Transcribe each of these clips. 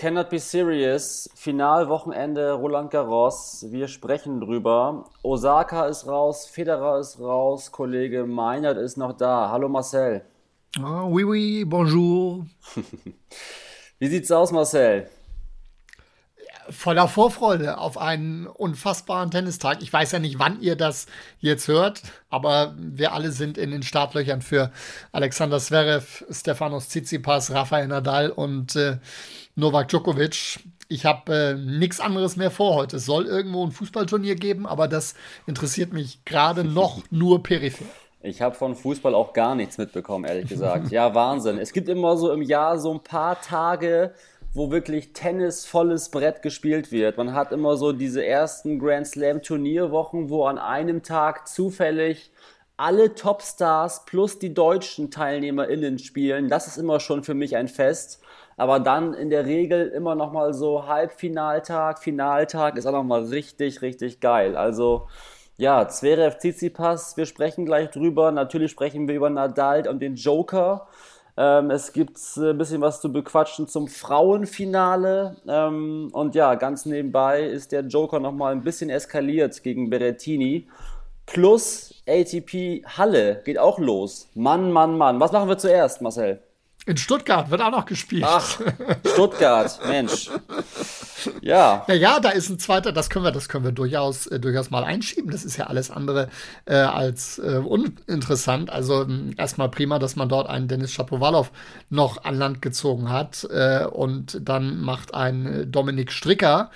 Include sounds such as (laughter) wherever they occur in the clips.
Cannot be serious. Finalwochenende Roland Garros. Wir sprechen drüber. Osaka ist raus, Federer ist raus, Kollege Meinert ist noch da. Hallo Marcel. Ah, oui, oui, bonjour. (laughs) Wie sieht's aus, Marcel? Voller Vorfreude auf einen unfassbaren Tennistag. Ich weiß ja nicht, wann ihr das jetzt hört, aber wir alle sind in den Startlöchern für Alexander Zverev, Stefanos Tsitsipas, Rafael Nadal und äh, Novak Djokovic. Ich habe äh, nichts anderes mehr vor heute. Es soll irgendwo ein Fußballturnier geben, aber das interessiert mich gerade (laughs) noch nur peripher. Ich habe von Fußball auch gar nichts mitbekommen, ehrlich gesagt. Ja, Wahnsinn. Es gibt immer so im Jahr so ein paar Tage, wo wirklich Tennis volles Brett gespielt wird. Man hat immer so diese ersten Grand Slam Turnierwochen, wo an einem Tag zufällig alle Topstars plus die deutschen TeilnehmerInnen spielen. Das ist immer schon für mich ein Fest. Aber dann in der Regel immer noch mal so Halbfinaltag, Finaltag ist auch noch mal richtig, richtig geil. Also ja, Zverev Tsitsipas, wir sprechen gleich drüber. Natürlich sprechen wir über Nadal und den Joker. Ähm, es gibt äh, ein bisschen was zu bequatschen zum Frauenfinale. Ähm, und ja, ganz nebenbei ist der Joker nochmal ein bisschen eskaliert gegen Berrettini. Plus ATP Halle geht auch los. Mann, Mann, Mann. Was machen wir zuerst, Marcel? In Stuttgart wird auch noch gespielt. Ach, Stuttgart, Mensch. Ja. Naja, da ist ein zweiter, das können wir, das können wir durchaus, äh, durchaus mal einschieben. Das ist ja alles andere äh, als äh, uninteressant. Also ähm, erstmal prima, dass man dort einen Dennis Shapovalov noch an Land gezogen hat. Äh, und dann macht ein äh, Dominik Stricker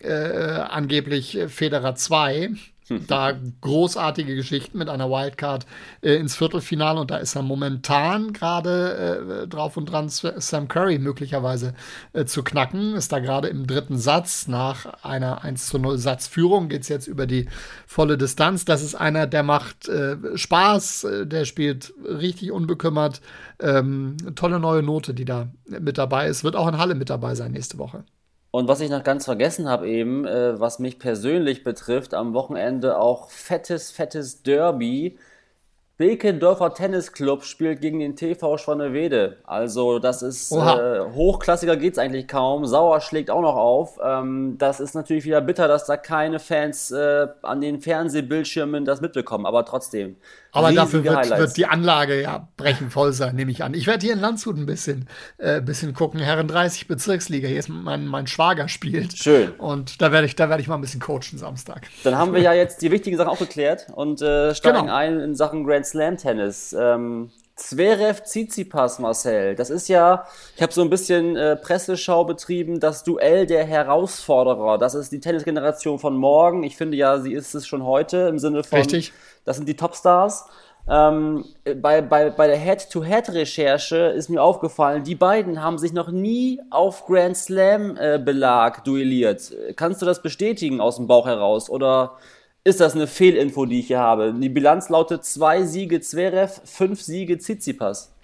äh, angeblich Federer 2 (laughs) da großartige Geschichten mit einer Wildcard äh, ins Viertelfinale und da ist er momentan gerade äh, drauf und dran, Sam Curry möglicherweise äh, zu knacken. Ist da gerade im dritten Satz. Nach einer 1 zu 0 Satzführung geht es jetzt über die volle Distanz. Das ist einer, der macht äh, Spaß, äh, der spielt richtig unbekümmert. Ähm, tolle neue Note, die da mit dabei ist. Wird auch in Halle mit dabei sein nächste Woche. Und was ich noch ganz vergessen habe eben, äh, was mich persönlich betrifft, am Wochenende auch fettes, fettes Derby. Bilkendorfer Tennisclub spielt gegen den TV Schwannewede. Also das ist äh, hochklassiger geht's eigentlich kaum. Sauer schlägt auch noch auf. Ähm, das ist natürlich wieder bitter, dass da keine Fans äh, an den Fernsehbildschirmen das mitbekommen. Aber trotzdem. Aber dafür wird, wird, die Anlage ja brechen voll sein, nehme ich an. Ich werde hier in Landshut ein bisschen, äh, bisschen gucken. Herren 30 Bezirksliga. Hier ist mein, mein Schwager spielt. Schön. Und da werde ich, da werde ich mal ein bisschen coachen Samstag. Dann haben wir ja jetzt die wichtigen Sachen auch geklärt und äh, steigen genau. ein in Sachen Grand Slam Tennis. Ähm, Zverev Tsitsipas, Marcel. Das ist ja, ich habe so ein bisschen äh, Presseschau betrieben, das Duell der Herausforderer. Das ist die Tennisgeneration von morgen. Ich finde ja, sie ist es schon heute im Sinne von, Richtig. das sind die Topstars. Ähm, bei, bei, bei der Head-to-Head-Recherche ist mir aufgefallen, die beiden haben sich noch nie auf Grand Slam-Belag äh, duelliert. Kannst du das bestätigen aus dem Bauch heraus? Oder ist das eine Fehlinfo, die ich hier habe. Die Bilanz lautet zwei Siege Zverev, fünf Siege Tsitsipas.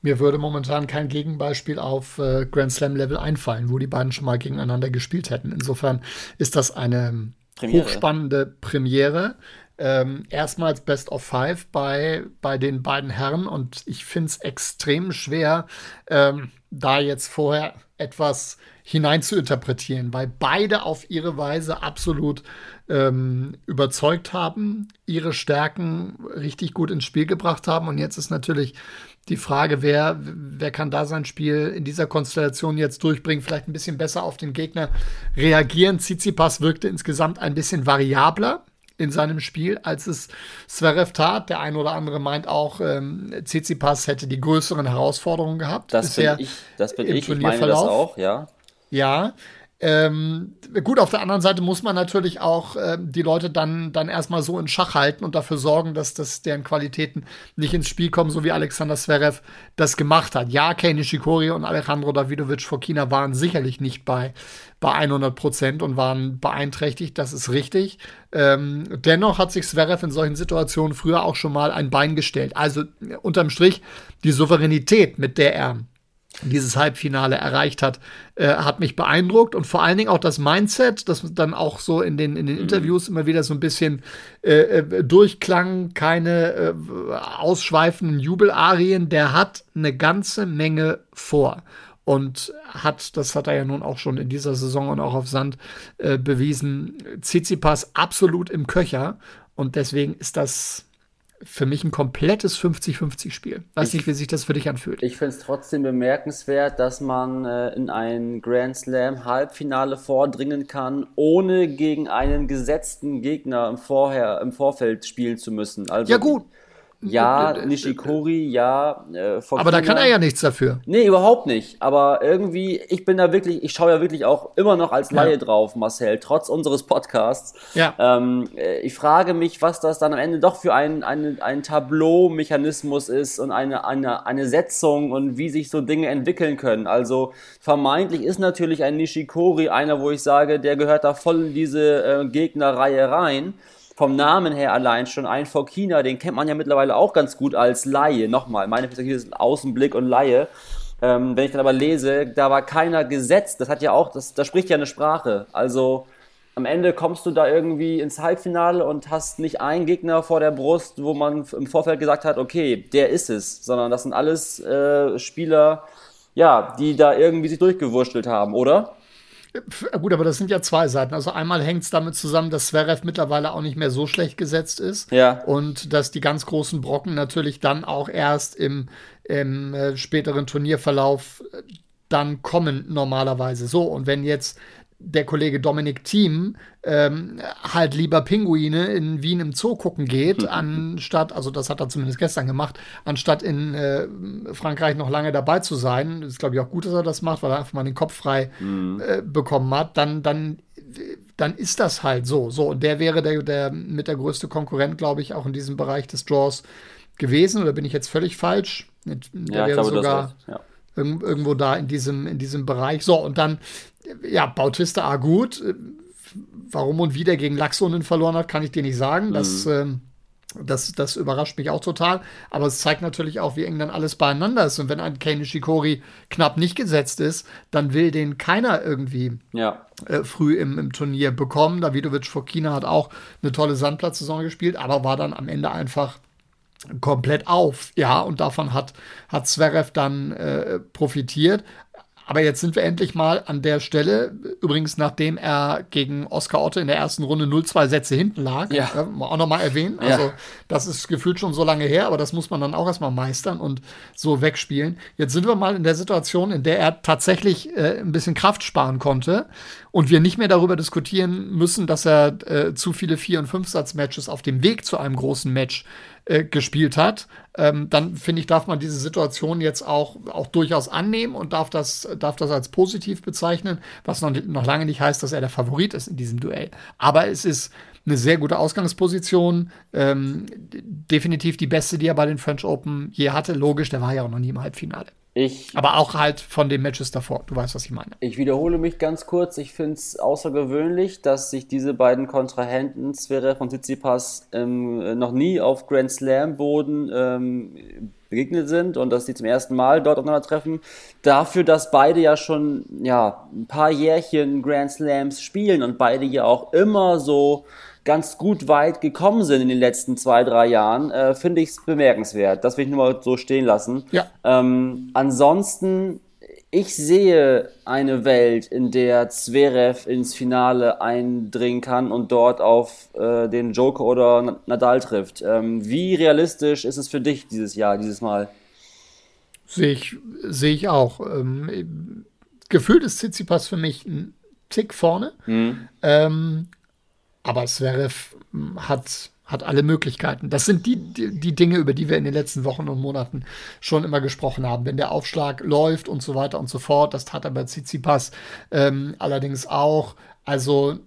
Mir würde momentan kein Gegenbeispiel auf äh, Grand Slam Level einfallen, wo die beiden schon mal gegeneinander gespielt hätten. Insofern ist das eine Premiere. hochspannende Premiere. Ähm, erstmals Best of Five bei, bei den beiden Herren und ich finde es extrem schwer, ähm, da jetzt vorher etwas hinein zu interpretieren, weil beide auf ihre Weise absolut ähm, überzeugt haben, ihre Stärken richtig gut ins Spiel gebracht haben. Und jetzt ist natürlich die Frage, wer, wer kann da sein Spiel in dieser Konstellation jetzt durchbringen, vielleicht ein bisschen besser auf den Gegner reagieren. Tsitsipas wirkte insgesamt ein bisschen variabler in seinem Spiel, als es Zverev tat. Der ein oder andere meint auch, ähm, Tsitsipas hätte die größeren Herausforderungen gehabt. Das bin ich, das bin ich, ich meine das auch, ja. Ja, Ähm, gut, auf der anderen Seite muss man natürlich auch äh, die Leute dann, dann erstmal so in Schach halten und dafür sorgen, dass, dass deren Qualitäten nicht ins Spiel kommen, so wie Alexander Zverev das gemacht hat. Ja, Kei Nishikori und Alejandro Davidovic vor China waren sicherlich nicht bei, bei 100 Prozent und waren beeinträchtigt, das ist richtig. Ähm, dennoch hat sich Zverev in solchen Situationen früher auch schon mal ein Bein gestellt. Also unterm Strich die Souveränität, mit der er dieses Halbfinale erreicht hat, äh, hat mich beeindruckt. Und vor allen Dingen auch das Mindset, das dann auch so in den, in den mhm. Interviews immer wieder so ein bisschen äh, äh, durchklang, keine äh, ausschweifenden Jubelarien, der hat eine ganze Menge vor. Und hat, das hat er ja nun auch schon in dieser Saison und auch auf Sand äh, bewiesen, Tsitsipas absolut im Köcher. Und deswegen ist das für mich ein komplettes 50-50-Spiel. Weiß ich, nicht, wie sich das für dich anfühlt. Ich finde es trotzdem bemerkenswert, dass man äh, in ein Grand Slam Halbfinale vordringen kann, ohne gegen einen gesetzten Gegner im, Vorher, im Vorfeld spielen zu müssen. Also, ja gut, ja, Nishikori, ja. Äh, aber da kann er ja nichts dafür. Nee, überhaupt nicht. Aber irgendwie, ich bin da wirklich, ich schaue ja wirklich auch immer noch als Laie ja. drauf, Marcel, trotz unseres Podcasts. Ja. Ähm, äh, ich frage mich, was das dann am Ende doch für ein, ein, ein Tableau-Mechanismus ist und eine, eine, eine Setzung und wie sich so Dinge entwickeln können. Also vermeintlich ist natürlich ein Nishikori einer, wo ich sage, der gehört da voll in diese äh, Gegnerreihe rein vom Namen her allein schon ein vor China, den kennt man ja mittlerweile auch ganz gut als Laie. Nochmal, meine Perspektive ist Außenblick und Laie. Ähm, wenn ich dann aber lese, da war keiner gesetzt, das hat ja auch, das, das spricht ja eine Sprache. Also am Ende kommst du da irgendwie ins Halbfinale und hast nicht einen Gegner vor der Brust, wo man im Vorfeld gesagt hat, okay, der ist es, sondern das sind alles äh, Spieler, ja, die da irgendwie sich durchgewurschtelt haben, oder? Gut, aber das sind ja zwei Seiten. Also einmal hängt es damit zusammen, dass Zverev mittlerweile auch nicht mehr so schlecht gesetzt ist. Ja. Und dass die ganz großen Brocken natürlich dann auch erst im, im äh, späteren Turnierverlauf äh, dann kommen normalerweise. So, und wenn jetzt der Kollege Dominik Thiem ähm, halt lieber Pinguine in Wien im Zoo gucken geht, (laughs) anstatt, also das hat er zumindest gestern gemacht, anstatt in äh, Frankreich noch lange dabei zu sein. Das ist, glaube ich, auch gut, dass er das macht, weil er einfach mal den Kopf frei mhm. äh, bekommen hat. Dann, dann, dann ist das halt so. So, und der wäre der, der mit der größte Konkurrent, glaube ich, auch in diesem Bereich des Draws gewesen. Oder bin ich jetzt völlig falsch? Der ja, wäre glaube, sogar. Ja irgendwo da in diesem, in diesem Bereich. So, und dann ja, Bautista A gut. Warum und wie der gegen Laxonen verloren hat, kann ich dir nicht sagen. Das, mhm. ähm, das, das überrascht mich auch total. Aber es zeigt natürlich auch, wie eng dann alles beieinander ist. Und wenn ein Kei Nishikori knapp nicht gesetzt ist, dann will den keiner irgendwie ja. äh, früh im, im Turnier bekommen. Davidovic Fokina hat auch eine tolle Sandplatzsaison gespielt, aber war dann am Ende einfach komplett auf. Ja, und davon hat, hat Zverev dann äh, profitiert. Aber jetzt sind wir endlich mal an der Stelle, übrigens nachdem er gegen Oscar Otto in der ersten Runde 0-2 Sätze hinten lag, ja. äh, auch nochmal erwähnen. Also ja. das ist gefühlt schon so lange her, aber das muss man dann auch erstmal meistern und so wegspielen. Jetzt sind wir mal in der Situation, in der er tatsächlich äh, ein bisschen Kraft sparen konnte und wir nicht mehr darüber diskutieren müssen, dass er äh, zu viele Vier- und Fünf-Satz-Matches auf dem Weg zu einem großen Match äh, gespielt hat, ähm, dann finde ich, darf man diese Situation jetzt auch, auch durchaus annehmen und darf das, darf das als positiv bezeichnen, was noch, noch lange nicht heißt, dass er der Favorit ist in diesem Duell. Aber es ist eine sehr gute Ausgangsposition. Ähm, definitiv die beste, die er bei den French Open je hatte. Logisch, der war ja auch noch nie im Halbfinale. Ich, Aber auch halt von den Matches davor. Du weißt, was ich meine. Ich wiederhole mich ganz kurz. Ich finde es außergewöhnlich, dass sich diese beiden Kontrahenten, Zverev und Tsitsipas, ähm, noch nie auf Grand Slam-Boden ähm, begegnet sind und dass sie zum ersten Mal dort aufeinandertreffen. Dafür, dass beide ja schon ja, ein paar Jährchen Grand Slams spielen und beide ja auch immer so ganz gut weit gekommen sind in den letzten zwei, drei Jahren, äh, finde ich es bemerkenswert. Das will ich nur mal so stehen lassen. Ja. Ähm, ansonsten, ich sehe eine Welt, in der Zverev ins Finale eindringen kann und dort auf äh, den Joker oder Nadal trifft. Ähm, wie realistisch ist es für dich dieses Jahr, dieses Mal? Sehe ich, sehe ich auch. Ähm, gefühlt ist Tsitsipas für mich ein Tick vorne. Mhm. Ähm, aber Zverev hm, hat, hat alle Möglichkeiten. Das sind die, die, die, Dinge, über die wir in den letzten Wochen und Monaten schon immer gesprochen haben. Wenn der Aufschlag läuft und so weiter und so fort, das tat er bei Tsitsipas ähm, allerdings auch. Also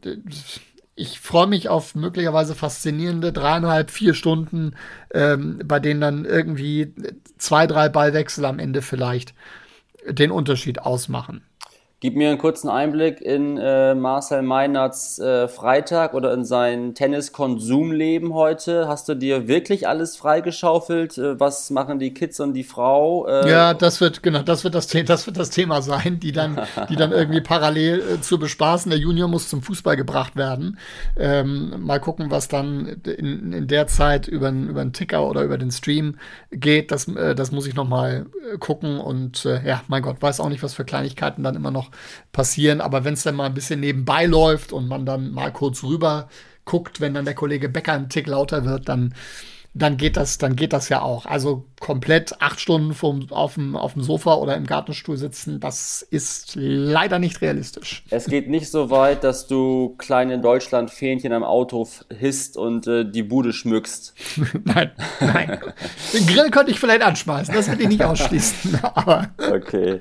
ich freue mich auf möglicherweise faszinierende dreieinhalb, vier Stunden, ähm, bei denen dann irgendwie zwei, drei Ballwechsel am Ende vielleicht den Unterschied ausmachen. Gib mir einen kurzen Einblick in äh, Marcel Meinerts äh, Freitag oder in sein Tenniskonsumleben heute. Hast du dir wirklich alles freigeschaufelt? Äh, was machen die Kids und die Frau? Äh, ja, das wird genau, das wird das, das wird das Thema sein, die dann, die dann irgendwie parallel äh, zu bespaßen. Der Junior muss zum Fußball gebracht werden. Ähm, mal gucken, was dann in, in der Zeit über, über den Ticker oder über den Stream geht. Das, äh, das muss ich noch mal gucken und ja, mein Gott, weiß auch nicht, was für Kleinigkeiten dann immer noch passieren. Aber wenn es dann mal ein bisschen nebenbei läuft und man dann mal kurz rüber guckt, wenn dann der Kollege Becker ein Tick lauter wird, dann dann geht das, dann geht das ja auch. Also komplett acht Stunden vom, auf, dem, auf dem Sofa oder im Gartenstuhl sitzen, das ist leider nicht realistisch. Es geht nicht so weit, dass du kleine Deutschland-Fähnchen am Auto hisst und äh, die Bude schmückst. (laughs) nein, nein. Den Grill könnte ich vielleicht anschmeißen, das würde ich nicht ausschließen. (laughs) Okay.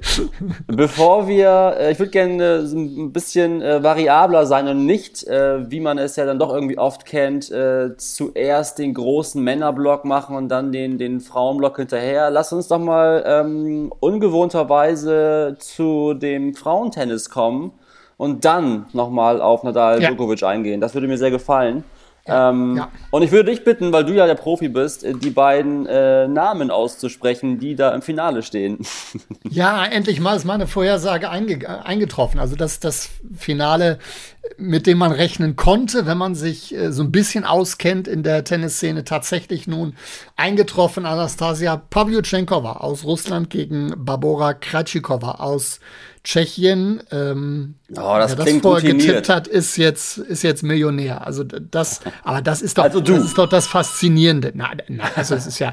Bevor wir, äh, ich würde gerne äh, ein bisschen äh, variabler sein und nicht, äh, wie man es ja dann doch irgendwie oft kennt, äh, zuerst den großen Männerblock machen und dann den, den Frauenblock hinterher. Lass uns doch mal ähm, ungewohnterweise zu dem Frauentennis kommen und dann nochmal auf Nadal ja. Djokovic eingehen. Das würde mir sehr gefallen. Ja, ähm, ja. Und ich würde dich bitten, weil du ja der Profi bist, äh, die beiden äh, Namen auszusprechen, die da im Finale stehen. (laughs) Ja, endlich mal ist meine Vorhersage einge eingetroffen. Also das, das Finale, mit dem man rechnen konnte, wenn man sich äh, so ein bisschen auskennt in der Tennisszene, tatsächlich nun eingetroffen. Anastasia Pavlyuchenkova aus Russland gegen Barbora Krajcikova aus Tschechien. Ähm, oh, das wer das vorher getippt hat, ist jetzt, ist jetzt Millionär. Also das, (laughs) aber das ist doch, also das ist doch das Faszinierende. Na, na, also es ist ja,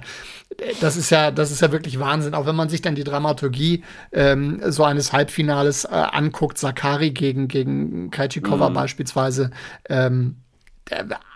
das ist ja, das ist ja wirklich Wahnsinn. Auch wenn man sich dann die Dramaturgie ähm, so eines Halbfinales äh, anguckt, Sakari gegen gegen Krejcikova mhm. beispielsweise. Ähm,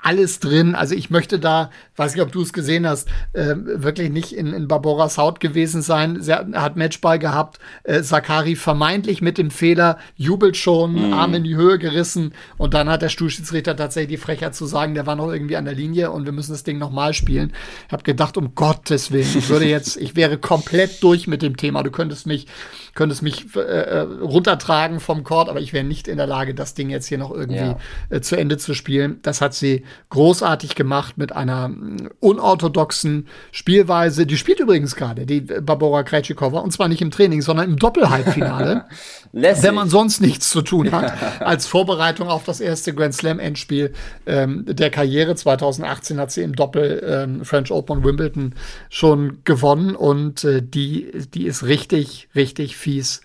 alles drin. Also ich möchte da, weiß nicht, ob du es gesehen hast, äh, wirklich nicht in, in Barboras Haut gewesen sein. Sie hat, hat Matchball gehabt. Äh, Sakari vermeintlich mit dem Fehler, jubelt schon, mhm. Arm in die Höhe gerissen und dann hat der Stuhlschiedsrichter tatsächlich die Frechheit zu sagen, der war noch irgendwie an der Linie und wir müssen das Ding nochmal spielen. Ich habe gedacht, um Gottes Willen, ich würde jetzt, ich wäre komplett durch mit dem Thema. Du könntest mich, könntest mich äh, äh runtertragen vom Court, aber ich wäre nicht in der Lage, das Ding jetzt hier noch irgendwie ja. äh, zu Ende zu spielen. Das hat sie großartig gemacht mit einer mm, unorthodoxen Spielweise. Die spielt übrigens gerade, die Barbara Krejcikova, und zwar nicht im Training, sondern im Doppelhalbfinale. (laughs) wenn man sonst nichts zu tun hat, (laughs) als Vorbereitung auf das erste Grand Slam Endspiel ähm, der Karriere. 2018 hat sie im Doppel ähm, French Open Wimbledon schon gewonnen und äh, die, die ist richtig, richtig fies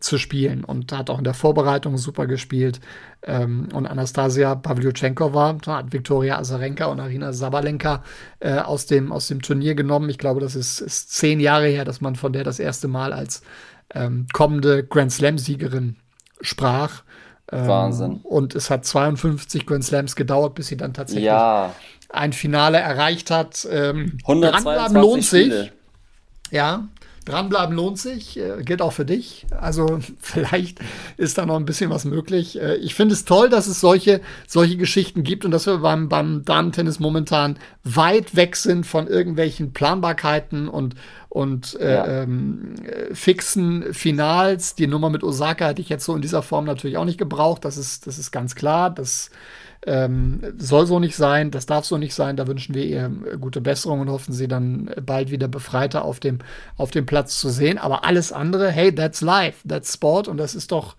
zu spielen und hat auch in der Vorbereitung super gespielt. Ähm, und Anastasia Pavlyuchenkova hat Viktoria Azarenka und Arina Sabalenka äh, aus, dem, aus dem Turnier genommen. Ich glaube, das ist, ist zehn Jahre her, dass man von der das erste Mal als ähm, kommende Grand Slam-Siegerin sprach. Ähm, Wahnsinn. Und es hat 52 Grand Slams gedauert, bis sie dann tatsächlich ja. ein Finale erreicht hat. Ähm, 122 lohnt sich. Spiele. Ja, Dranbleiben lohnt sich, äh, gilt auch für dich. Also (laughs) vielleicht ist da noch ein bisschen was möglich. Äh, ich finde es toll, dass es solche, solche Geschichten gibt und dass wir beim, beim Damen-Tennis momentan weit weg sind von irgendwelchen Planbarkeiten und, und äh, ja. ähm, fixen Finals. Die Nummer mit Osaka hätte ich jetzt so in dieser Form natürlich auch nicht gebraucht. Das ist, das ist ganz klar. Das ähm, soll so nicht sein, das darf so nicht sein. Da wünschen wir ihr gute Besserung und hoffen, sie dann bald wieder befreiter auf dem, auf dem Platz zu sehen. Aber alles andere, hey, that's life, that's Sport und das ist doch,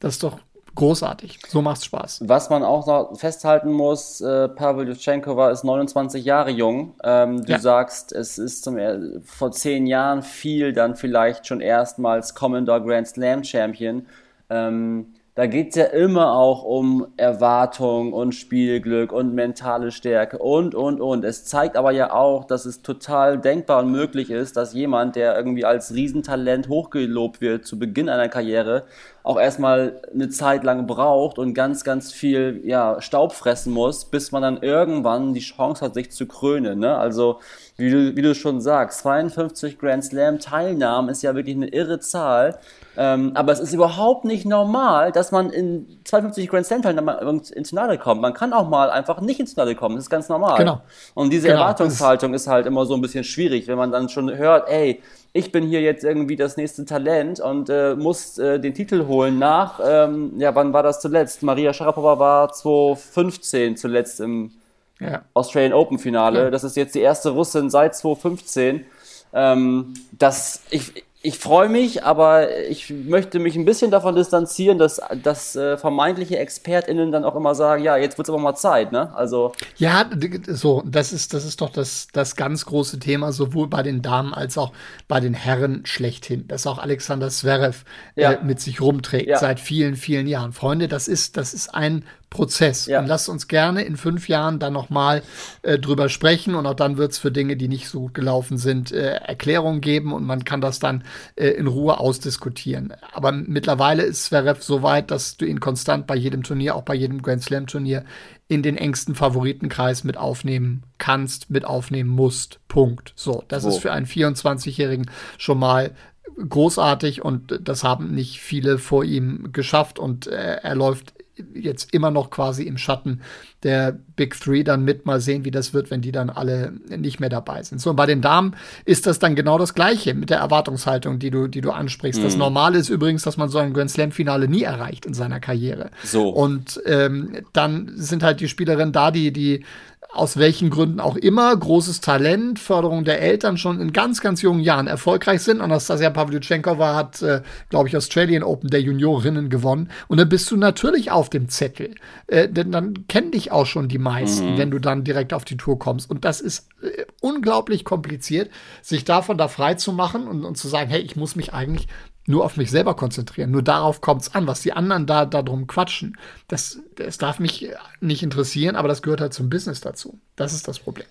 das ist doch großartig. So macht's Spaß. Was man auch noch festhalten muss, äh, Pavel Jutschenkova ist 29 Jahre jung. Ähm, du ja. sagst, es ist zum, vor zehn Jahren viel dann vielleicht schon erstmals kommender Grand Slam Champion. Ähm, da geht es ja immer auch um Erwartung und Spielglück und mentale Stärke und, und, und. Es zeigt aber ja auch, dass es total denkbar und möglich ist, dass jemand, der irgendwie als Riesentalent hochgelobt wird zu Beginn einer Karriere, auch erstmal eine Zeit lang braucht und ganz, ganz viel ja, Staub fressen muss, bis man dann irgendwann die Chance hat, sich zu krönen. Ne? Also, wie du, wie du schon sagst, 52 Grand Slam Teilnahmen ist ja wirklich eine irre Zahl. Ähm, aber es ist überhaupt nicht normal, dass man in 52 Grand Slam Teilen ins Finale kommt. Man kann auch mal einfach nicht ins Finale kommen. Das ist ganz normal. Genau. Und diese genau. Erwartungshaltung ist halt immer so ein bisschen schwierig, wenn man dann schon hört, ey, ich bin hier jetzt irgendwie das nächste Talent und äh, muss äh, den Titel holen nach, ähm, ja, wann war das zuletzt? Maria Sharapova war 2015 zuletzt im ja. Australian Open Finale. Ja. Das ist jetzt die erste Russin seit 2015. Ähm, das, ich, ich freue mich, aber ich möchte mich ein bisschen davon distanzieren, dass, dass äh, vermeintliche ExpertInnen dann auch immer sagen, ja, jetzt wird es aber mal Zeit, ne? Also. Ja, so, das ist, das ist doch das, das ganz große Thema, sowohl bei den Damen als auch bei den Herren schlechthin, dass auch Alexander Zverev äh, ja. äh, mit sich rumträgt ja. seit vielen, vielen Jahren. Freunde, das ist, das ist ein Prozess. Ja. Und lasst uns gerne in fünf Jahren dann nochmal äh, drüber sprechen und auch dann wird es für Dinge, die nicht so gut gelaufen sind, äh, Erklärungen geben und man kann das dann äh, in Ruhe ausdiskutieren. Aber mittlerweile ist Zverev so weit, dass du ihn konstant bei jedem Turnier, auch bei jedem Grand Slam Turnier, in den engsten Favoritenkreis mit aufnehmen kannst, mit aufnehmen musst. Punkt. So, das oh. ist für einen 24-Jährigen schon mal großartig und das haben nicht viele vor ihm geschafft und äh, er läuft jetzt immer noch quasi im Schatten der Big Three dann mit. Mal sehen, wie das wird, wenn die dann alle nicht mehr dabei sind. So, und bei den Damen ist das dann genau das Gleiche mit der Erwartungshaltung, die du, die du ansprichst. Mhm. Das Normale ist übrigens, dass man so ein Grand Slam-Finale nie erreicht in seiner Karriere. So. Und ähm, dann sind halt die Spielerinnen da, die, die aus welchen Gründen auch immer, großes Talent, Förderung der Eltern schon in ganz, ganz jungen Jahren erfolgreich sind. Anastasia Pavlyuchenkova hat, äh, glaube ich, Australian Open der Juniorinnen gewonnen. Und dann bist du natürlich auf dem Zettel. Äh, denn dann kennen dich auch schon die meisten, mhm. wenn du dann direkt auf die Tour kommst. Und das ist äh, unglaublich kompliziert, sich davon da frei zu machen und, und zu sagen, hey, ich muss mich eigentlich nur auf mich selber konzentrieren. Nur darauf kommt es an, was die anderen da darum quatschen. Das, das darf mich nicht interessieren, aber das gehört halt zum Business dazu. Das ist das Problem.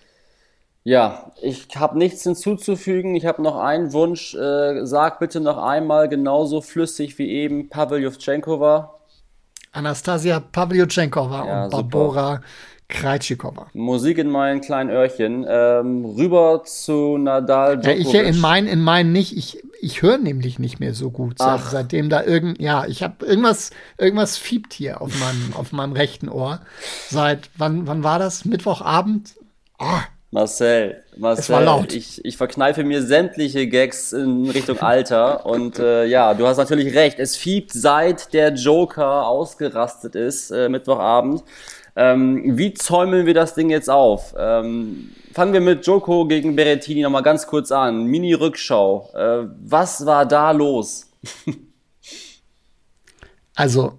Ja, ich habe nichts hinzuzufügen. Ich habe noch einen Wunsch. Äh, sag bitte noch einmal genauso flüssig wie eben Pavel Jovchenkova. Anastasia Pavlyuchenkova ja, und Barbora Krejcikova. Musik in meinen kleinen Öhrchen. Ähm, rüber zu Nadal Djokovic. Ja, ich in meinen, in meinen nicht. Ich, ich höre nämlich nicht mehr so gut, seit, seitdem da irgend, ja, ich habe irgendwas, irgendwas fiebt hier auf meinem, auf meinem rechten Ohr. Seit, wann, wann war das? Mittwochabend? Oh. Marcel, Marcel, Ich, ich verkneife mir sämtliche Gags in Richtung Alter und äh, ja, du hast natürlich recht. Es fiebt seit der Joker ausgerastet ist äh, Mittwochabend. Ähm, wie zäumeln wir das Ding jetzt auf? Ähm, fangen wir mit Joko gegen Berettini nochmal ganz kurz an. Mini-Rückschau. Äh, was war da los? (laughs) also,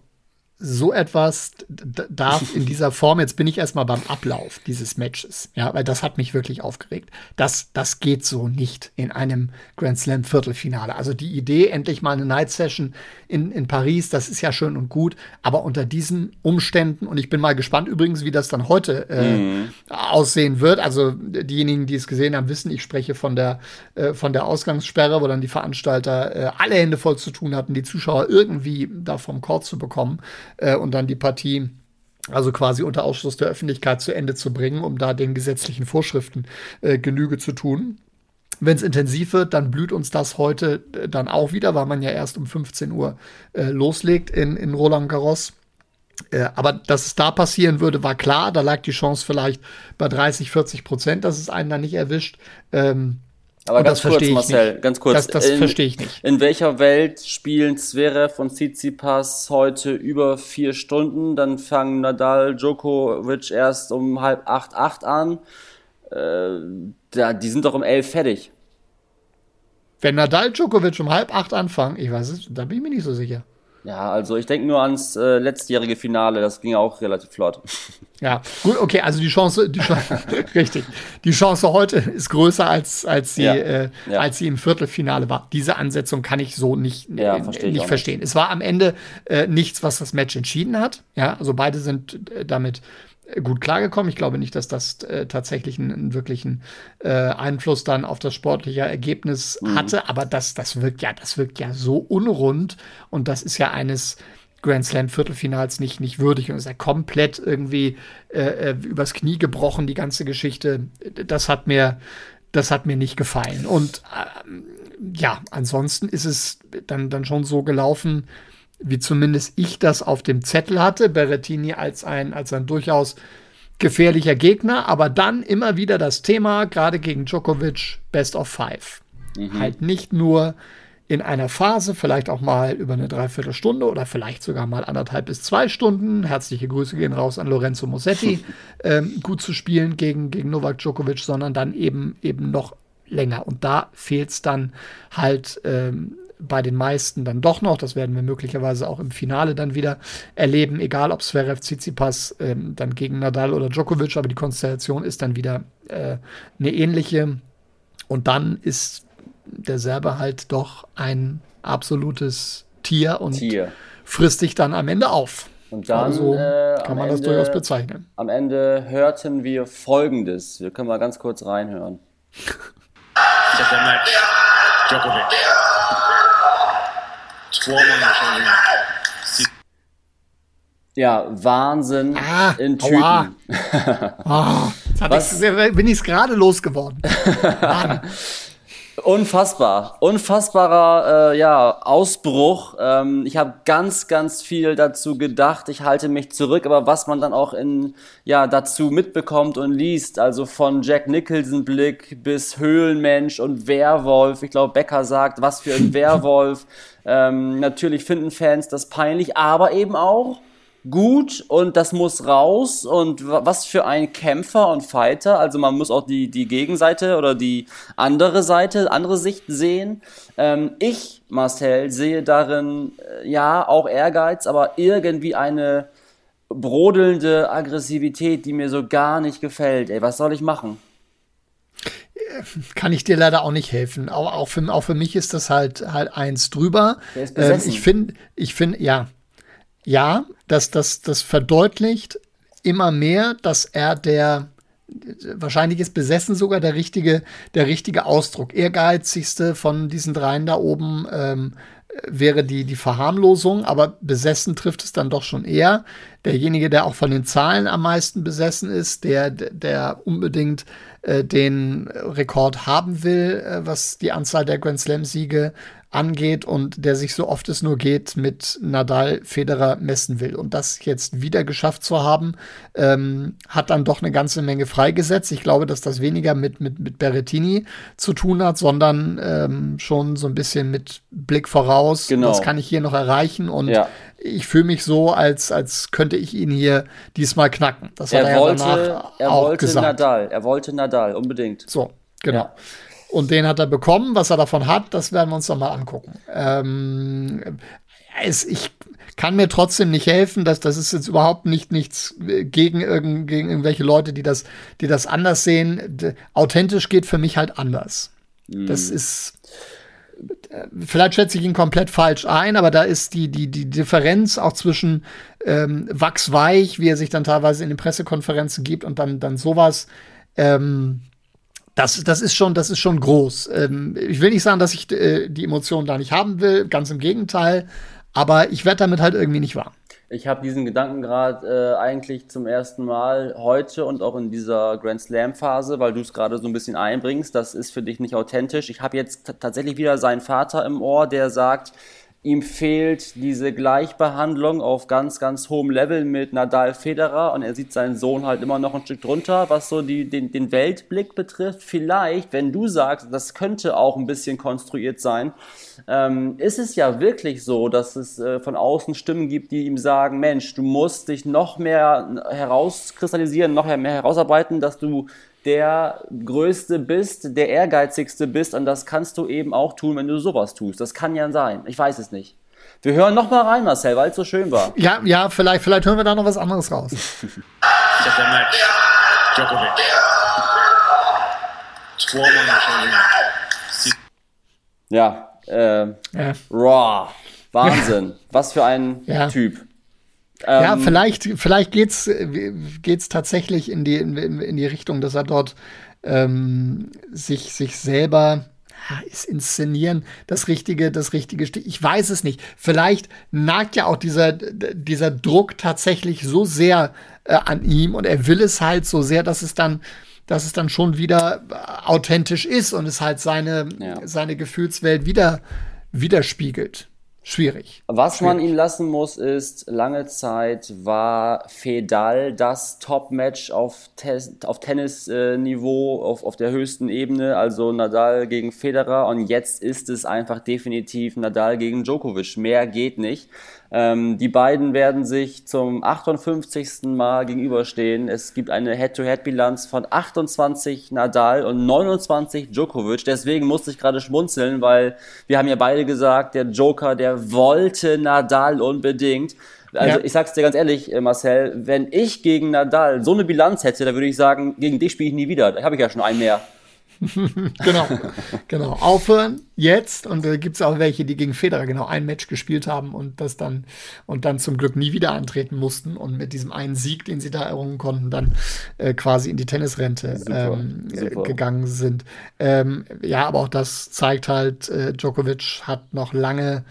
so etwas darf (laughs) in dieser Form, jetzt bin ich erstmal beim Ablauf dieses Matches, ja, weil das hat mich wirklich aufgeregt. Das, das geht so nicht in einem Grand Slam Viertelfinale. Also die Idee, endlich mal eine Night Session in, in Paris, das ist ja schön und gut, aber unter diesen Umständen, und ich bin mal gespannt übrigens, wie das dann heute äh, mhm. aussehen wird. Also diejenigen, die es gesehen haben, wissen, ich spreche von der, äh, von der Ausgangssperre, wo dann die Veranstalter äh, alle Hände voll zu tun hatten, die Zuschauer irgendwie da vom Court zu bekommen äh, und dann die Partie also quasi unter Ausschluss der Öffentlichkeit zu Ende zu bringen, um da den gesetzlichen Vorschriften äh, Genüge zu tun. Wenn es intensiv wird, dann blüht uns das heute äh, dann auch wieder, weil man ja erst um 15 Uhr äh, loslegt in, in Roland Garros. Äh, aber dass es da passieren würde, war klar. Da lag die Chance vielleicht bei 30, 40 Prozent, dass es einen dann nicht erwischt. Ähm, aber ganz kurz, Marcel, nicht. ganz kurz. Das, das verstehe ich nicht. In welcher Welt spielen Zverev und Tsitsipas heute über vier Stunden? Dann fangen Nadal, Djokovic erst um halb acht, acht an. Äh, da, die sind doch um elf fertig. Wenn Nadal Djokovic um halb acht anfangen, ich weiß es, da bin ich mir nicht so sicher. Ja, also ich denke nur ans äh, letztjährige Finale, das ging auch relativ flott. (laughs) Ja, gut, okay, also die Chance, die Chance (laughs) richtig, die Chance heute ist größer als als sie ja, äh, ja. als sie im Viertelfinale war. Diese Ansetzung kann ich so nicht ja, äh, nicht verstehen. Nicht. Es war am Ende äh, nichts, was das Match entschieden hat. Ja, also beide sind äh, damit gut klargekommen. Ich glaube nicht, dass das äh, tatsächlich einen, einen wirklichen äh, Einfluss dann auf das sportliche Ergebnis mhm. hatte, aber das, das wirkt ja, das wirkt ja so unrund und das ist ja eines Grand Slam Viertelfinals nicht, nicht würdig und ist ja komplett irgendwie äh, äh übers Knie gebrochen, die ganze Geschichte. Das hat mir, das hat mir nicht gefallen. Und äh, ja, ansonsten ist es dann, dann schon so gelaufen, wie zumindest ich das auf dem Zettel hatte, Berrettini als ein, als ein durchaus gefährlicher Gegner, aber dann immer wieder das Thema, gerade gegen Djokovic, Best of Five. Mhm. Halt nicht nur in einer Phase, vielleicht auch mal über eine Dreiviertelstunde oder vielleicht sogar mal anderthalb bis zwei Stunden. Herzliche Grüße gehen raus an Lorenzo Mossetti, (laughs) ähm, gut zu spielen gegen, gegen Novak Djokovic, sondern dann eben, eben noch länger. Und da fehlt es dann halt ähm, bei den meisten dann doch noch. Das werden wir möglicherweise auch im Finale dann wieder erleben, egal ob Zverev, Tsitsipas ähm, dann gegen Nadal oder Djokovic, aber die Konstellation ist dann wieder äh, eine ähnliche. Und dann ist der Serbe halt doch ein absolutes Tier und Tier. frisst dich dann am Ende auf. Und dann also, äh, kann man Ende, das durchaus bezeichnen. Am Ende hörten wir Folgendes. Wir können mal ganz kurz reinhören. Djokovic. Ja, Wahnsinn ah, in Tüten. oh, jetzt ich, bin ich gerade losgeworden. (laughs) Unfassbar, unfassbarer äh, ja, Ausbruch. Ähm, ich habe ganz, ganz viel dazu gedacht. Ich halte mich zurück, aber was man dann auch in ja dazu mitbekommt und liest, also von Jack Nicholson Blick bis Höhlenmensch und Werwolf. Ich glaube, Becker sagt, was für ein (laughs) Werwolf. Ähm, natürlich finden Fans das peinlich, aber eben auch gut und das muss raus und was für ein Kämpfer und Fighter. Also man muss auch die, die Gegenseite oder die andere Seite, andere Sicht sehen. Ähm, ich, Marcel, sehe darin äh, ja auch Ehrgeiz, aber irgendwie eine brodelnde Aggressivität, die mir so gar nicht gefällt. Ey, was soll ich machen? kann ich dir leider auch nicht helfen. Auch, auch, für, auch für mich ist das halt halt eins drüber. Ähm, ich finde, ich finde, ja, ja, dass das, das verdeutlicht immer mehr, dass er der wahrscheinlich ist besessen sogar der richtige, der richtige Ausdruck. Ehrgeizigste von diesen dreien da oben ähm, wäre die, die Verharmlosung, aber besessen trifft es dann doch schon eher. Derjenige, der auch von den Zahlen am meisten besessen ist, der, der unbedingt äh, den Rekord haben will, äh, was die Anzahl der Grand Slam-Siege angeht und der sich so oft es nur geht mit Nadal Federer messen will. Und das jetzt wieder geschafft zu haben, ähm, hat dann doch eine ganze Menge freigesetzt. Ich glaube, dass das weniger mit, mit, mit Berrettini zu tun hat, sondern ähm, schon so ein bisschen mit Blick voraus. Genau. Was kann ich hier noch erreichen? Und ja. ich fühle mich so, als, als könnte ich ihn hier diesmal knacken. Das hat er, er wollte, ja danach er auch wollte gesagt. Nadal. Er wollte Nadal, unbedingt. So, genau. Ja. Und den hat er bekommen. Was er davon hat, das werden wir uns dann mal angucken. Ähm, es, ich kann mir trotzdem nicht helfen, dass das ist jetzt überhaupt nicht nichts gegen, irgend, gegen irgendwelche Leute, die das, die das anders sehen. Authentisch geht für mich halt anders. Mm. Das ist vielleicht schätze ich ihn komplett falsch ein, aber da ist die, die, die Differenz auch zwischen ähm, wachsweich, wie er sich dann teilweise in den Pressekonferenzen gibt und dann, dann sowas, ähm, das, das ist schon, das ist schon groß. Ähm, ich will nicht sagen, dass ich äh, die Emotionen da nicht haben will, ganz im Gegenteil, aber ich werde damit halt irgendwie nicht warm. Ich habe diesen Gedanken gerade äh, eigentlich zum ersten Mal heute und auch in dieser Grand Slam Phase, weil du es gerade so ein bisschen einbringst. Das ist für dich nicht authentisch. Ich habe jetzt tatsächlich wieder seinen Vater im Ohr, der sagt, Ihm fehlt diese Gleichbehandlung auf ganz, ganz hohem Level mit Nadal Federer und er sieht seinen Sohn halt immer noch ein Stück drunter, was so die, den, den Weltblick betrifft. Vielleicht, wenn du sagst, das könnte auch ein bisschen konstruiert sein, ähm, ist es ja wirklich so, dass es äh, von außen Stimmen gibt, die ihm sagen, Mensch, du musst dich noch mehr herauskristallisieren, noch mehr herausarbeiten, dass du der Größte bist, der Ehrgeizigste bist und das kannst du eben auch tun, wenn du sowas tust. Das kann ja sein. Ich weiß es nicht. Wir hören noch mal rein, Marcel, weil es so schön war. Ja, ja, vielleicht, vielleicht hören wir da noch was anderes raus. Match. (laughs) Djokovic. Ja, äh, Ja. Raw. Wahnsinn. (laughs) Was für ein Ja. Typ. Ja, Ähm, vielleicht, vielleicht geht's, geht's tatsächlich in die, in, in die Richtung, dass er dort ähm, sich, sich selber ja, ist inszenieren, das richtige, das richtige Stück. Ich weiß es nicht. Vielleicht nagt ja auch dieser, dieser Druck tatsächlich so sehr äh, an ihm und er will es halt so sehr, dass es dann, dass es dann schon wieder authentisch ist und es halt seine, Ja. seine Gefühlswelt wieder widerspiegelt. Schwierig. Was man ihm lassen muss, ist, lange Zeit war Fedal das Top-Match auf, Tes- auf Tennisniveau, auf, auf der höchsten Ebene, also Nadal gegen Federer. Und jetzt ist es einfach definitiv Nadal gegen Djokovic. Mehr geht nicht. Ähm, die beiden werden sich zum 58. Mal gegenüberstehen. Es gibt eine Head-to-Head-Bilanz von 28 Nadal und 29 Djokovic. Deswegen musste ich gerade schmunzeln, weil wir haben ja beide gesagt, der Joker, der wollte Nadal unbedingt. Also Ja. ich sag's dir ganz ehrlich, äh, Marcel, wenn ich gegen Nadal so eine Bilanz hätte, dann würde ich sagen, gegen dich spiele ich nie wieder. Da habe ich ja schon einen mehr. (laughs) Genau, genau. Aufhören jetzt. Und da gibt es auch welche, die gegen Federer genau ein Match gespielt haben und das dann und dann zum Glück nie wieder antreten mussten und mit diesem einen Sieg, den sie da errungen konnten, dann äh, quasi in die Tennisrente Super, ähm, äh, super. gegangen sind. Ähm, ja, aber auch das zeigt halt, äh, Djokovic hat noch lange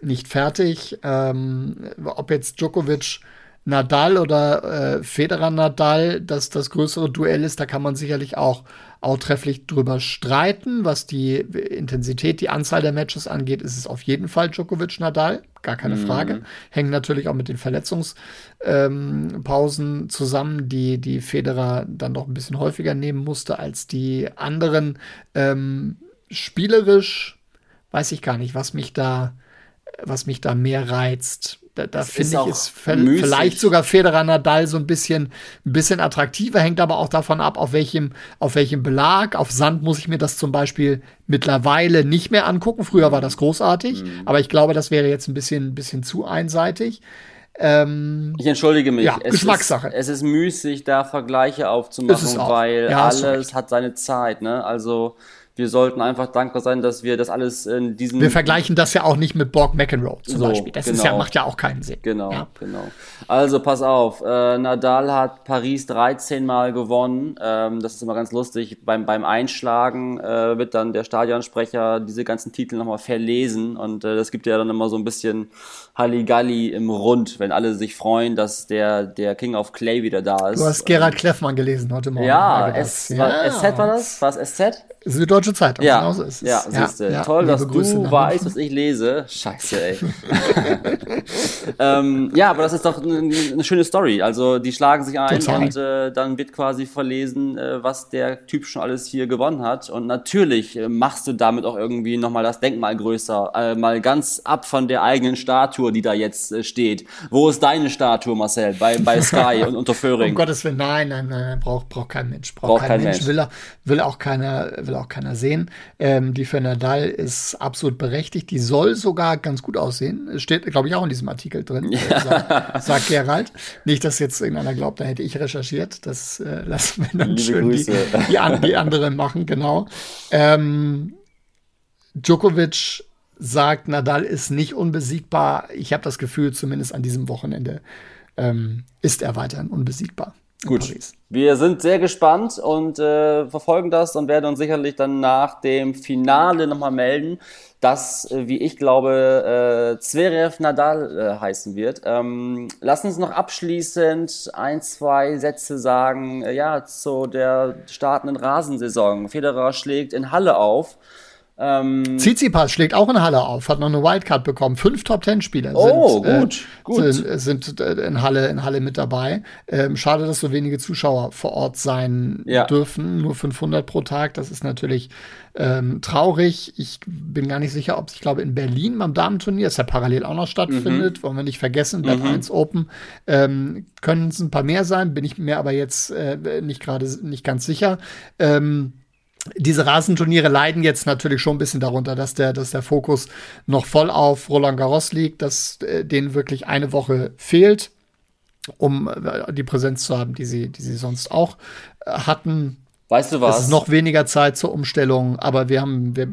nicht fertig. Ähm, ob jetzt Djokovic Nadal oder äh, Federer Nadal das, das größere Duell ist, da kann man sicherlich auch, auch trefflich drüber streiten. Was die Intensität, die Anzahl der Matches angeht, ist es auf jeden Fall Djokovic Nadal, gar keine Frage. Hängt natürlich auch mit den Verletzungspausen ähm, zusammen, die die Federer dann doch ein bisschen häufiger nehmen musste als die anderen. Ähm, spielerisch weiß ich gar nicht, was mich da was mich da mehr reizt. Da, da finde ich es vielleicht sogar Federer Nadal so ein bisschen, ein bisschen attraktiver, hängt aber auch davon ab, auf welchem, auf welchem Belag. Auf Sand muss ich mir das zum Beispiel mittlerweile nicht mehr angucken. Früher war das großartig, Mhm. aber ich glaube, das wäre jetzt ein bisschen, ein bisschen zu einseitig. Ähm, Ich entschuldige mich. Ja, es Geschmackssache. Ist, es ist müßig, da Vergleiche aufzumachen, weil Ja, alles hat seine Zeit. Ne? Also wir sollten einfach dankbar sein, dass wir das alles in diesen wir vergleichen das ja auch nicht mit Borg McEnroe zum So, Beispiel. Das ist ja, genau. macht ja auch keinen Sinn. Genau, Ja. genau. Also pass auf, äh, Nadal hat Paris 13 Mal gewonnen. Ähm, das ist immer ganz lustig. Beim, beim Einschlagen äh, wird dann der Stadionsprecher diese ganzen Titel nochmal verlesen und äh, das gibt ja dann immer so ein bisschen Halligalli im Rund, wenn alle sich freuen, dass der, der King of Clay wieder da ist. Du hast Gerhard Kleffmann gelesen heute Morgen. ja, S, das- war, SZ war das? War es SZ? Süddeutsche Zeitung, Ja, genau so ist es. ja, siehst du. ja, Toll, liebe dass du weißt, was ich lese. Scheiße, ey. (laughs) ähm, ja, aber das ist doch eine, eine schöne Story. Also die schlagen sich ein Total. und äh, dann wird quasi verlesen, äh, was der Typ schon alles hier gewonnen hat. Und natürlich äh, machst du damit auch irgendwie nochmal das Denkmal größer. Äh, mal ganz ab von der eigenen Statue, die da jetzt äh, steht. Wo ist deine Statue, Marcel? Bei, bei (laughs) Sky und unter Um Föhring. Gottes Willen, nein, nein, nein, nein braucht, braucht kein Mensch. Braucht, Braucht kein, kein Mensch, Mensch. Will, auch, will, auch keiner, will auch keiner sehen. Ähm, die für Nadal ist absolut berechtigt. Die soll sogar ganz gut aussehen. Es Steht, glaube ich, auch in diesem Artikel drin, (laughs) äh, sagt, sagt Gerald. Nicht, dass jetzt irgendeiner glaubt, da hätte ich recherchiert. Das äh, (laughs) lassen wir dann Liebe schön die, (laughs) die, an, die anderen machen, genau. Ähm, Djokovic sagt, Nadal ist nicht unbesiegbar. Ich habe das Gefühl, zumindest an diesem Wochenende ähm, ist er weiterhin unbesiegbar. Gut. Paris. Wir sind sehr gespannt und äh, verfolgen das und werden uns sicherlich dann nach dem Finale nochmal melden, das, äh, wie ich glaube, äh, Zverev Nadal äh, heißen wird. Ähm, lass uns noch abschließend ein, zwei Sätze sagen, äh, ja, zu der startenden Rasensaison. Federer schlägt in Halle auf. Ähm, Tsitsipas schlägt auch in Halle auf, hat noch eine Wildcard bekommen. Fünf Top Ten Spieler Oh, sind, gut, äh, gut. sind, sind äh, in Halle in Halle mit dabei. Ähm, schade, dass so wenige Zuschauer vor Ort sein Ja. dürfen. Nur 500 pro Tag. Das ist natürlich ähm, traurig. Ich bin gar nicht sicher, ob es, ich glaube, in Berlin beim Damenturnier, das ja parallel auch noch stattfindet, Mhm. wollen wir nicht vergessen, Bad 1 Open, ähm, können es ein paar mehr sein, bin ich mir aber jetzt äh, nicht gerade nicht ganz sicher. Ähm, diese Rasenturniere leiden jetzt natürlich schon ein bisschen darunter, dass der, dass der Fokus noch voll auf Roland Garros liegt, dass äh, denen wirklich eine Woche fehlt, um äh, die Präsenz zu haben, die sie, die sie sonst auch äh, hatten. Weißt du was? Es ist noch weniger Zeit zur Umstellung, aber wir haben, wir,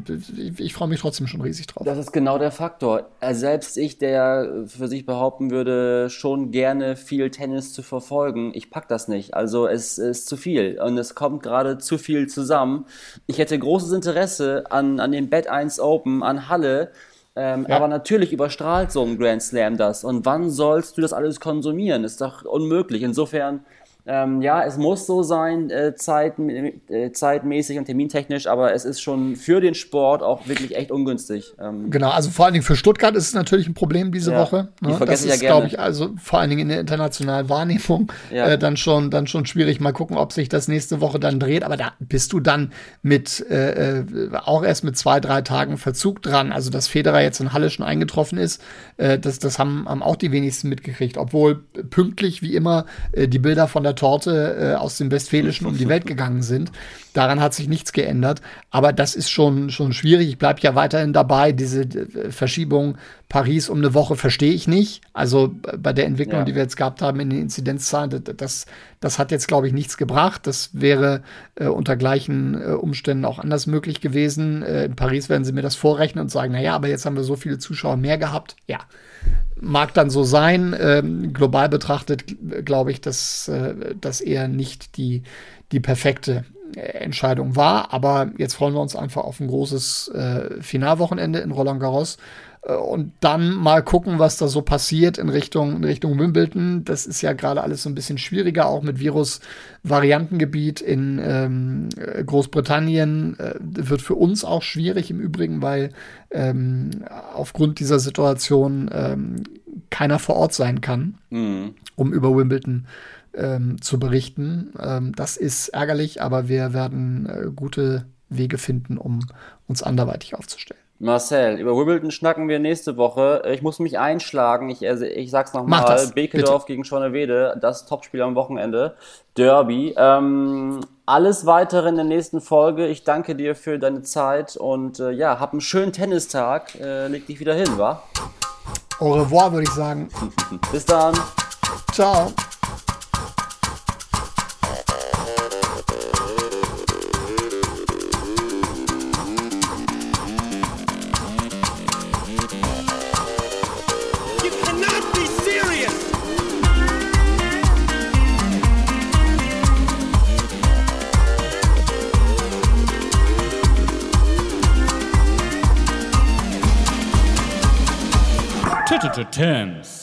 ich freue mich trotzdem schon riesig drauf. Das ist genau der Faktor. Äh, selbst ich, der für sich behaupten würde, schon gerne viel Tennis zu verfolgen, ich pack das nicht. Also es ist zu viel und es kommt gerade zu viel zusammen. Ich hätte großes Interesse an, an dem Bed 1 Open, an Halle, ähm, ja. Aber natürlich überstrahlt so ein Grand Slam das. Und wann sollst du das alles konsumieren? Ist doch unmöglich. Insofern ähm, ja, es muss so sein, äh, zeit, äh, zeitmäßig und termintechnisch, aber es ist schon für den Sport auch wirklich echt ungünstig. Ähm, genau, also vor allen Dingen für Stuttgart ist es natürlich ein Problem diese ja, Woche. Ne? Das ist, ja glaube ich, also vor allen Dingen in der internationalen Wahrnehmung ja. äh, dann schon dann schon schwierig. Mal gucken, ob sich das nächste Woche dann dreht. Aber da bist du dann mit äh, äh auch erst mit zwei drei Tagen Verzug dran. Also dass Federer jetzt in Halle schon eingetroffen ist, äh, das das haben, haben auch die wenigsten mitgekriegt, obwohl pünktlich wie immer die Bilder von der Torte äh, aus dem Westfälischen um die Welt (laughs) gegangen sind. Daran hat sich nichts geändert. Aber das ist schon, schon schwierig. Ich bleibe ja weiterhin dabei. Diese äh, Verschiebung Paris um eine Woche verstehe ich nicht. Also äh, bei der Entwicklung, ja. die wir jetzt gehabt haben in den Inzidenzzahlen, das, das hat jetzt, glaube ich, nichts gebracht. Das wäre äh, unter gleichen äh, Umständen auch anders möglich gewesen. Äh, in Paris werden sie mir das vorrechnen und sagen, naja, aber jetzt haben wir so viele Zuschauer mehr gehabt. Ja, mag dann so sein. Ähm, global betrachtet glaube ich, dass äh, das eher nicht die, die perfekte äh, Entscheidung war. Aber jetzt freuen wir uns einfach auf ein großes äh, Finalwochenende in Roland Garros. Äh, und dann mal gucken, was da so passiert in Richtung, in Richtung Wimbledon. Das ist ja gerade alles so ein bisschen schwieriger, auch mit Virus-Variantengebiet in ähm, Großbritannien. Äh, wird für uns auch schwierig im Übrigen, weil ähm, aufgrund dieser Situation ähm, keiner vor Ort sein kann, mhm. um über Wimbledon ähm, zu berichten. Ähm, das ist ärgerlich, aber wir werden äh, gute Wege finden, um uns anderweitig aufzustellen. Marcel, über Wimbledon schnacken wir nächste Woche. Ich muss mich einschlagen. Ich, also, ich sag's nochmal. Bekedorf gegen Schonewede, das Topspiel am Wochenende. Derby. Ähm, alles weitere in der nächsten Folge. Ich danke dir für deine Zeit und äh, ja, hab einen schönen Tennistag. Äh, leg dich wieder hin, wa? Au revoir, würde ich sagen. (laughs) Bis dann. Ciao. terms.